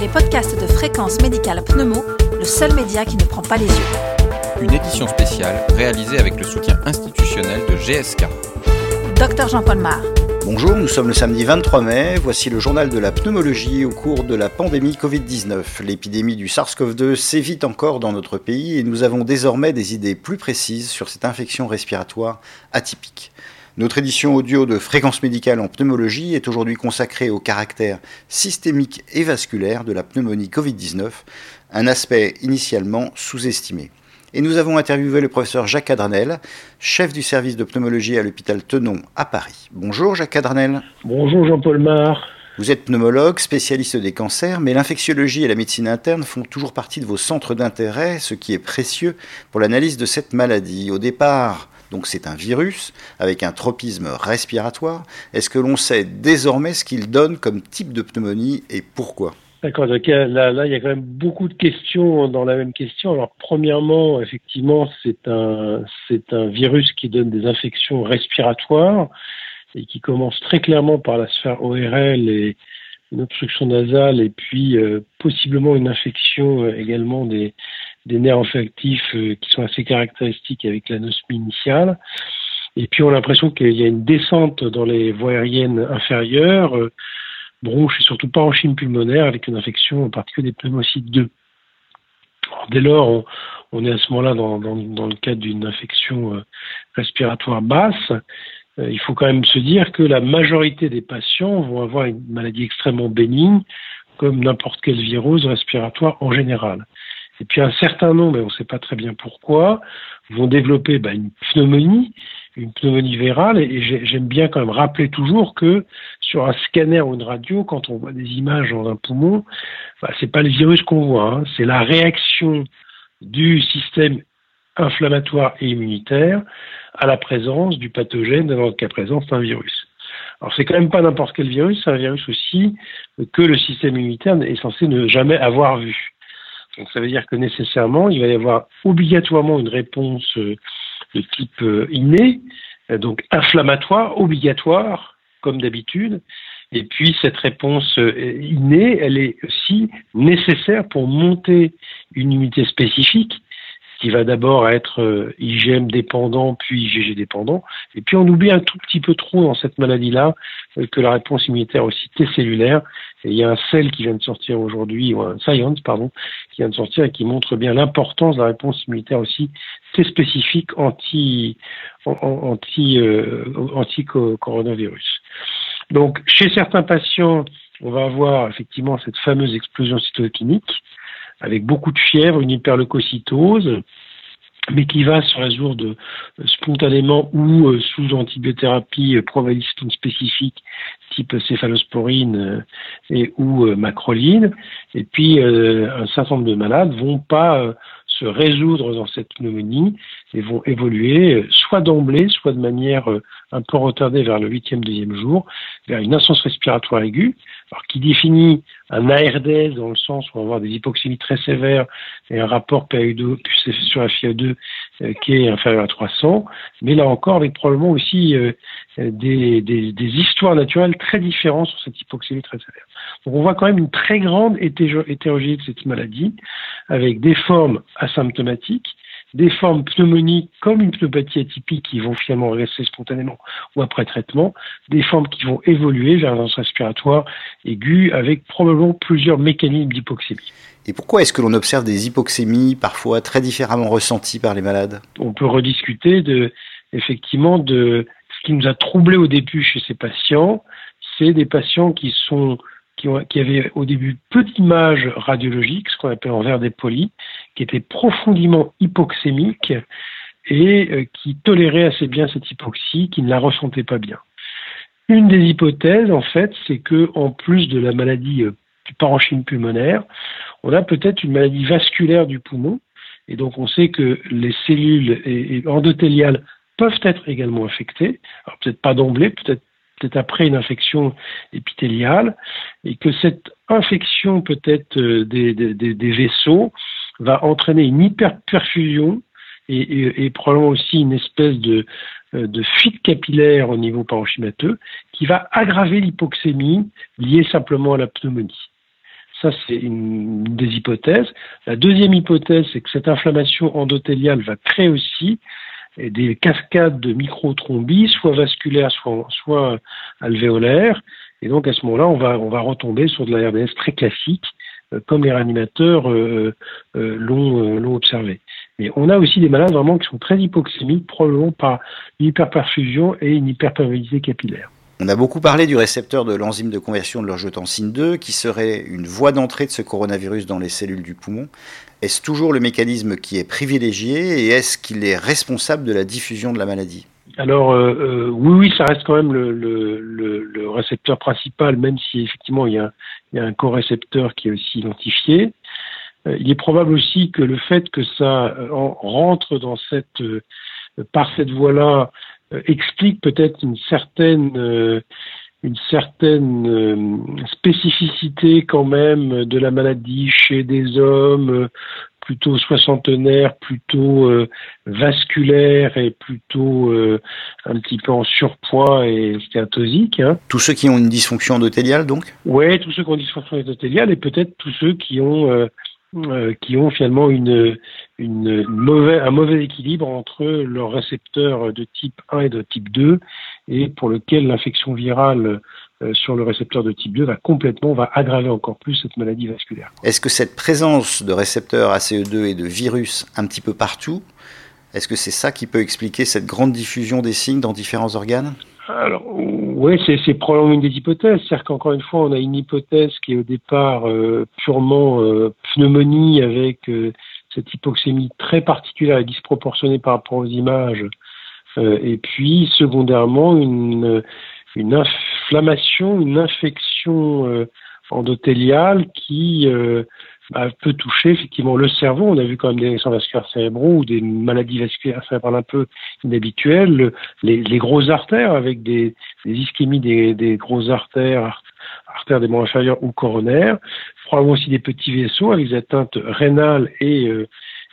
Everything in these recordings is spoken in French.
les podcasts de Fréquence Médicale Pneumo, le seul média qui ne prend pas les yeux. Une édition spéciale réalisée avec le soutien institutionnel de GSK. Docteur Jean-Paul Mar. Bonjour, nous sommes le samedi 23 mai. Voici le journal de la pneumologie au cours de la pandémie Covid-19. L'épidémie du SARS-CoV-2 sévit encore dans notre pays et nous avons désormais des idées plus précises sur cette infection respiratoire atypique. Notre édition audio de Fréquence médicale en pneumologie est aujourd'hui consacrée au caractère systémique et vasculaire de la pneumonie Covid-19, un aspect initialement sous-estimé. Et nous avons interviewé le professeur Jacques Cadranel, chef du service de pneumologie à l'hôpital Tenon à Paris. Bonjour Jacques Cadranel. Bonjour Jean-Paul Mar. Vous êtes pneumologue, spécialiste des cancers, mais l'infectiologie et la médecine interne font toujours partie de vos centres d'intérêt, ce qui est précieux pour l'analyse de cette maladie. Au départ, donc c'est un virus avec un tropisme respiratoire. Est-ce que l'on sait désormais ce qu'il donne comme type de pneumonie et pourquoi? D'accord, là, là, il y a quand même beaucoup de questions dans la même question. Alors, premièrement, effectivement, c'est un, c'est un virus qui donne des infections respiratoires et qui commence très clairement par la sphère ORL et une obstruction nasale et puis euh, possiblement une infection euh, également des, des nerfs olfactifs euh, qui sont assez caractéristiques avec l'anosmie initiale. Et puis on a l'impression qu'il y a une descente dans les voies aériennes inférieures, euh, bronche et surtout parenchyme pulmonaire avec une infection en particulier des pneumocytes 2. dès lors, on, est à ce moment-là dans, dans, le cadre d'une infection euh, respiratoire basse. il faut quand même se dire que la majorité des patients vont avoir une maladie extrêmement bénigne, comme n'importe quelle virose respiratoire en général. Et puis un certain nombre, et on ne sait pas très bien pourquoi, vont développer bah, une pneumonie, une pneumonie virale. Et, j'aime bien quand même rappeler toujours que sur un scanner ou une radio, quand on voit des images dans un poumon, bah, c'est pas le virus qu'on voit, hein. c'est la réaction du système inflammatoire et immunitaire à la présence du pathogène, dans le cas présent, c'est un virus. Alors c'est quand même pas n'importe quel virus, c'est un virus aussi que le système immunitaire est censé ne jamais avoir vu. Donc ça veut dire que nécessairement, il va y avoir obligatoirement une réponse euh, de type euh, inné, euh, donc inflammatoire, obligatoire, comme d'habitude. Et puis cette réponse innée, elle est aussi nécessaire pour monter une unité spécifique qui va d'abord être euh, IgM dépendant, puis IgG dépendant. Et puis on oublie un tout petit peu trop dans cette maladie-là euh, que la réponse immunitaire aussi T cellulaire. Et il y a un cell qui vient de sortir aujourd'hui, ou un Science, pardon, qui vient de sortir et qui montre bien l'importance de la réponse immunitaire aussi T spécifique anti, anti, euh, anti coronavirus. Donc chez certains patients, on va avoir effectivement cette fameuse explosion cytokinique avec beaucoup de fièvre, une hyperleucocytose, mais qui va se résoudre spontanément ou euh, sous antibiothérapie euh, spécifique type céphalosporine euh, et ou euh, macroline. Et puis un certain nombre de malades vont pas se résoudre dans cette pneumonie et vont évoluer soit d'emblée, soit de manière un peu retardée vers le huitième, deuxième jour, vers une insuffisance respiratoire aiguë, alors qui définit un ARDS dans le sens où on va avoir des hypoxémies très sévères et un rapport PaO2 sur FiO2 euh, qui est inférieur à 300, mais là encore avec probablement aussi euh, des, des, des, histoires naturelles très différentes sur cette hypoxémie très sévère. Donc on voit quand même une très grande hétérogénéité de cette maladie, avec des formes asymptomatiques, des formes pneumoniques comme une pneumopathie atypique qui vont finalement rester spontanément ou après traitement, des formes qui vont évoluer vers un respiratoire aigu avec probablement plusieurs mécanismes d'hypoxémie. Et pourquoi est-ce que l'on observe des hypoxémies parfois très différemment ressenties par les malades? On peut rediscuter de, effectivement de ce qui nous a troublé au début chez ces patients, c'est des patients qui sont qui, avaient au début peu d'images radiologiques, ce qu'on appelle en verre des polis, qui étaient profondément hypoxémiques et euh, qui toléraient assez bien cette hypoxie, qui ne la ressentaient pas bien. Une des hypothèses, en fait, c'est que en plus de la maladie euh, du parenchyme pulmonaire, on a peut-être une maladie vasculaire du poumon, et donc on sait que les cellules endothéliales peuvent être également infectées, alors peut-être pas d'emblée, peut-être peut-être après une infection épithéliale, et que cette infection peut-être euh, des, vaisseaux va entraîner une hyperperfusion et, et, probablement aussi une espèce de, euh, fuite capillaire au niveau parenchymateux qui va aggraver l'hypoxémie liée simplement à la pneumonie. Ça, c'est une, des hypothèses. La deuxième hypothèse, c'est que cette inflammation endothéliale va créer aussi des cascades de microthrombie, soit vasculaires, soit, alvéolaires. Et donc, à ce moment-là, on va, on va retomber sur de la RDS très classique, euh, comme les réanimateurs euh, euh, l'ont observé. Mais on a aussi des malades vraiment qui sont très hypoxémiques, probablement par une hyperperfusion et une hyperperméabilité capillaire. On a beaucoup parlé du récepteur de l'enzyme de conversion de l'angiotensine 2, qui serait une voie d'entrée de ce coronavirus dans les cellules du poumon. Est-ce toujours le mécanisme qui est privilégié et est-ce qu'il est responsable de la diffusion de la maladie? Alors euh, euh, oui, oui, ça reste quand même le, le, récepteur principal, même si effectivement il y a, il y a un co-récepteur qui est aussi identifié. Euh, il est probable aussi que le fait que ça rentre dans cette par cette voie-là explique peut-être une certaine une certaine spécificité quand même de la maladie chez des hommes plutôt soixantenaire, plutôt euh, vasculaire et plutôt euh, un petit peu en surpoids et stéatosique. Hein. Tous ceux qui ont une dysfonction endothéliale, donc? Oui, tous ceux qui ont une dysfonction endothéliale et peut-être tous ceux qui ont euh, qui ont finalement une, une mauvais, un mauvais équilibre entre leurs récepteurs de type 1 et de type 2 et pour lequel l'infection virale euh, sur le récepteur de type 2 va complètement, va aggraver encore plus cette maladie vasculaire. Est-ce que cette présence de récepteurs ACE2 et de virus un petit peu partout, est-ce que c'est ça qui peut expliquer cette grande diffusion des signes dans différents organes? Alors, oui, c'est probablement une des hypothèses. C'est-à-dire qu'encore une fois, on a une hypothèse qui est au départ euh, purement euh, pneumonie avec cette hypoxémie très particulière et disproportionnée par rapport aux images. et puis, secondairement, une, inflammation, une infection euh, endothéliale qui euh, bah, peut toucher effectivement le cerveau. On a vu quand même des lésions vasculaires cérébraux ou des maladies vasculaires cérébrales un peu inhabituelles, les, les grosses artères avec des, des ischémies des, des grosses artères, artères des membres inférieurs ou coronaires, probablement aussi des petits vaisseaux avec des atteintes rénales et euh,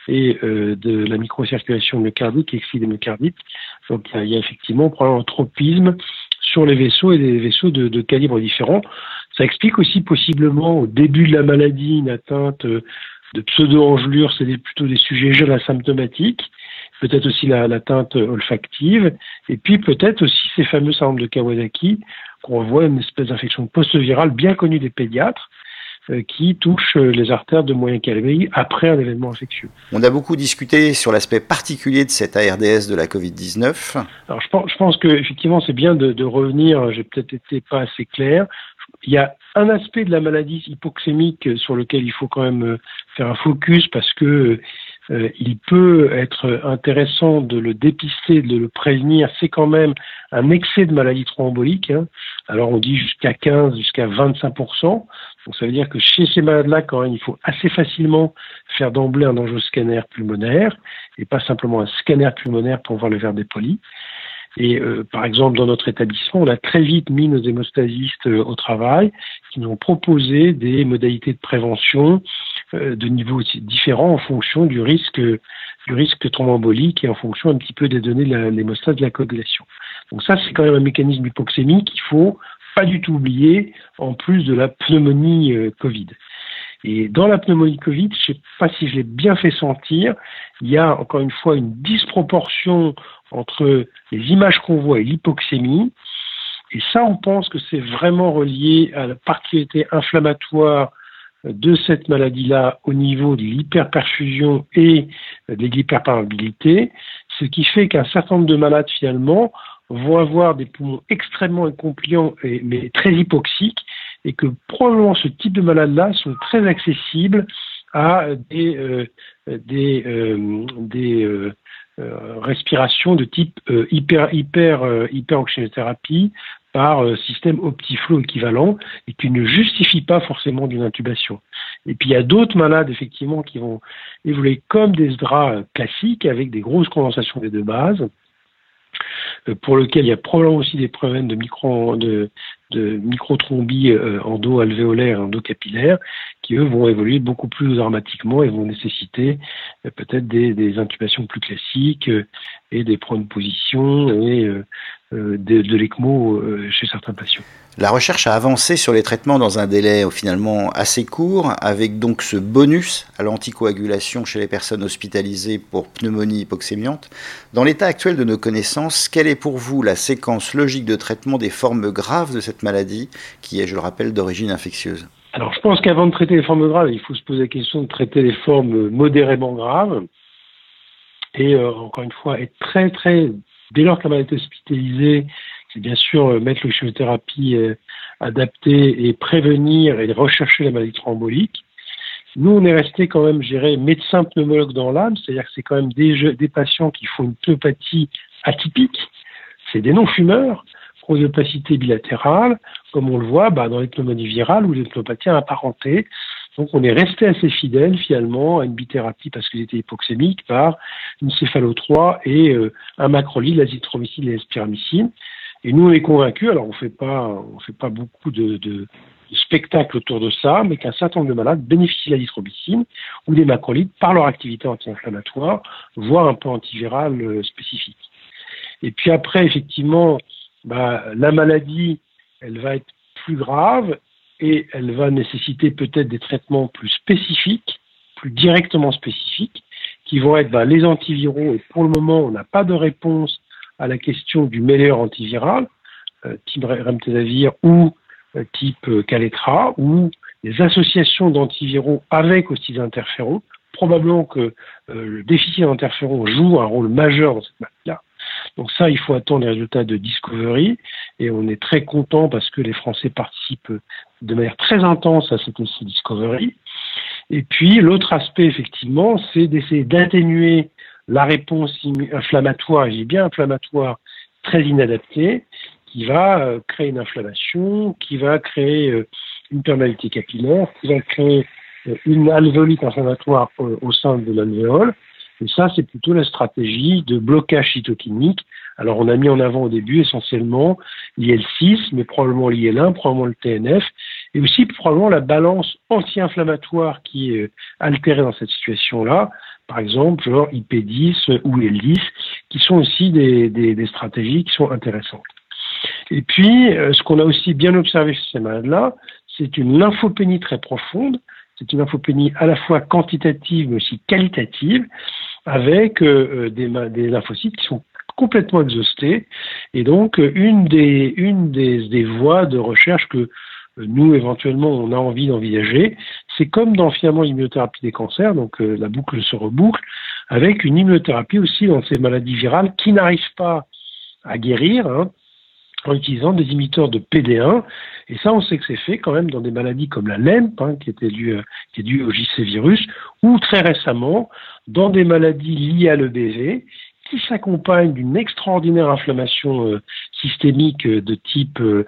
et euh, de la microcirculation myocardique, exfilée des myocardites. Donc il y, a, effectivement probablement un tropisme sur les vaisseaux et des vaisseaux de, de calibres différents. Ça explique aussi possiblement au début de la maladie une atteinte euh, de pseudo-engelure, c'est plutôt des sujets jeunes asymptomatiques, peut-être aussi l'atteinte olfactive, et puis peut-être aussi ces fameux syndromes de Kawasaki, qu'on voit une espèce d'infection post-virale bien connue des pédiatres, euh, qui touche euh, les artères de moyen calibre après un événement infectieux. On a beaucoup discuté sur l'aspect particulier de cette ARDS de la Covid-19. Alors je pense, je pense que effectivement c'est bien de, de revenir, j'ai peut-être été pas assez clair. Il y a un aspect de la maladie hypoxémique sur lequel il faut quand même euh, faire un focus parce que euh, il peut être intéressant de le dépister, de le prévenir. C'est quand même un excès de maladie thromboembolique. Hein. Alors on dit jusqu'à 15, jusqu'à 25 Donc ça veut dire que chez ces malades-là, quand même, il faut assez facilement faire d'emblée un scanner pulmonaire et pas simplement un scanner pulmonaire pour voir le verre dépoli. Et euh, par exemple, dans notre établissement, on a très vite mis nos hémostasistes euh, au travail, qui nous ont proposé des modalités de prévention de niveaux différents en fonction du risque du risque thromboembolique et en fonction un petit peu des données de l'hémostase de la coagulation. Donc ça, c'est quand même un mécanisme hypoxémique qu'il faut pas du tout oublier, en plus de la pneumonie Covid. Et dans la pneumonie Covid, je ne sais pas si je l'ai bien fait sentir, il y a encore une fois une disproportion entre les images qu'on voit et l'hypoxémie. Et ça, on pense que c'est vraiment relié à la particularité inflammatoire de cette maladie-là au niveau de l'hyperperfusion et de l'hyperparabilité, ce qui fait qu'un certain nombre de malades finalement vont avoir des poumons extrêmement incompliants mais très hypoxiques et que probablement ce type de malades-là sont très accessibles à des, euh, des, euh, des euh, euh, respiration de type euh, hyper hyper euh, par système optiflow équivalent et qui ne justifie pas forcément d'une intubation. Et puis il y a d'autres malades effectivement qui vont évoluer comme des draps classiques avec des grosses condensations des deux bases pour lequel il y a probablement aussi des problèmes de micro de, de endo-alvéolaire, endo-capillaire, qui eux vont évoluer beaucoup plus dramatiquement et vont nécessiter euh, peut-être des, intubations plus classiques euh, et des de position et euh, de, de l'ECMO chez certains patients. La recherche a avancé sur les traitements dans un délai finalement assez court, avec donc ce bonus à l'anticoagulation chez les personnes hospitalisées pour pneumonie hypoxémiante. Dans l'état actuel de nos connaissances, quelle est pour vous la séquence logique de traitement des formes graves de cette maladie, qui est, je le rappelle, d'origine infectieuse? Alors, je pense qu'avant de traiter les formes graves, il faut se poser la question de traiter les formes modérément graves. Et euh, encore une fois, être très, très, dès lors que la maladie est hospitalisée, c'est bien sûr euh, mettre le chimiothérapie euh, adaptée et prévenir et rechercher la maladie thrombolique. Nous, on est resté quand même, je dirais, médecin pneumologue dans l'âme, c'est-à-dire que c'est quand même des, des patients qui font une pneumopathie atypique, c'est des non-fumeurs, opacité bilatérale, comme on le voit bah, dans les pneumonies virales ou les pneumopathies apparentées. Donc on est resté assez fidèle finalement à une bithérapie parce qu'ils étaient hypoxémiques par une céphalo 3 et euh, un macrolide, l'azithromycine et l'espiramycine. Et nous on est convaincus, alors on fait pas on fait pas beaucoup de, de, de spectacles autour de ça, mais qu'un certain nombre de malades bénéficient de l'azithromycine ou des macrolides par leur activité anti-inflammatoire, voire un peu antivirale euh, spécifique. Et puis après, effectivement, bah, la maladie, elle va être plus grave et elle va nécessiter peut-être des traitements plus spécifiques, plus directement spécifiques, qui vont être bah, les antiviraux. Et pour le moment, on n'a pas de réponse à la question du meilleur antiviral, euh, type remdesivir ou euh, type euh, Caletra, ou des associations d'antiviraux avec aussi des interférons. Probablement que le déficit d'interférons joue un rôle majeur dans cette maladie-là. Donc ça, il faut attendre les résultats de Discovery et on est très content parce que les Français participent de manière très intense à cet essai Discovery. Et puis l'autre aspect, effectivement, c'est d'essayer d'atténuer la réponse inflammatoire, et j'ai bien inflammatoire, très inadaptée, qui va euh, créer une inflammation, qui va créer euh, une perméabilité capillaire, qui va créer euh, une alvéolite inflammatoire au sein de l'alvéole, et ça, c'est plutôt la stratégie de blocage cytokinique. Alors, on a mis en avant au début essentiellement l'IL6, mais probablement l'IL1, probablement le TNF, et aussi probablement la balance anti-inflammatoire qui est euh, altérée dans cette situation-là. Par exemple, genre IP10 ou IL10, qui sont aussi des, des, stratégies qui sont intéressantes. Et puis, euh, ce qu'on a aussi bien observé chez ces malades-là, c'est une lymphopénie très profonde. C'est une lymphopénie à la fois quantitative mais aussi qualitative avec euh, euh, des, des, lymphocytes qui sont complètement exhaustés. Et donc, euh, une des, une des, des voies de recherche que nous, éventuellement, on a envie d'envisager, c'est comme dans finalement l'immunothérapie des cancers, donc la boucle se reboucle, avec une immunothérapie aussi dans ces maladies virales qui n'arrivent pas à guérir, hein, en utilisant des imiteurs de PD1. Et ça, on sait que c'est fait quand même dans des maladies comme la LEMP, hein, qui, était due, qui est due au JC virus, ou très récemment dans des maladies liées à l'EBV, qui s'accompagnent d'une extraordinaire inflammation euh, systémique euh, de type euh,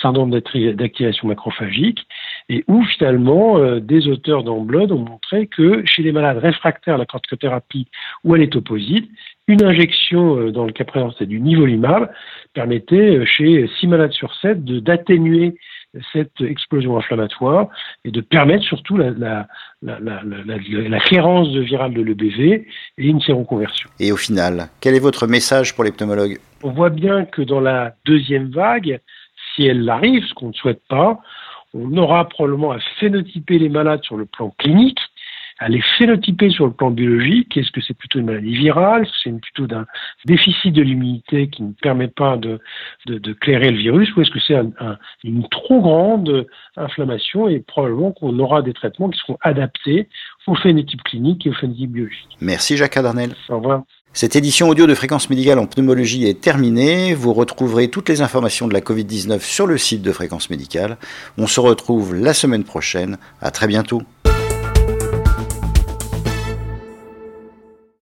syndrome d'activation macrophagique, et où finalement des auteurs dans Blood ont montré que chez les malades réfractaires à la corticothérapie ou à l'étoposite, une injection, dans le cas présent c'est du nivolumab, permettait chez 6 malades sur 7 d'atténuer cette explosion inflammatoire et de permettre surtout la, la, la, la clairance de virale de l'EBV et une séroconversion. Et au final, quel est votre message pour les pneumologues? On voit bien que dans la deuxième vague, si elle arrive, ce qu'on ne souhaite pas, on aura probablement à phénotyper les malades sur le plan clinique à les phénotyper sur le plan biologique. Est-ce que c'est plutôt une maladie virale? Est-ce que c'est plutôt d'un déficit de l'immunité qui ne permet pas de, de, clairer le virus? Ou est-ce que c'est une trop grande inflammation et probablement qu'on aura des traitements qui seront adaptés au phénotype clinique et au phénotype biologique Merci Jacques Adarnel. Au revoir. Cette édition audio de Fréquence Médicale en pneumologie est terminée. Vous retrouverez toutes les informations de la Covid-19 sur le site de Fréquence Médicale. On se retrouve la semaine prochaine. À très bientôt.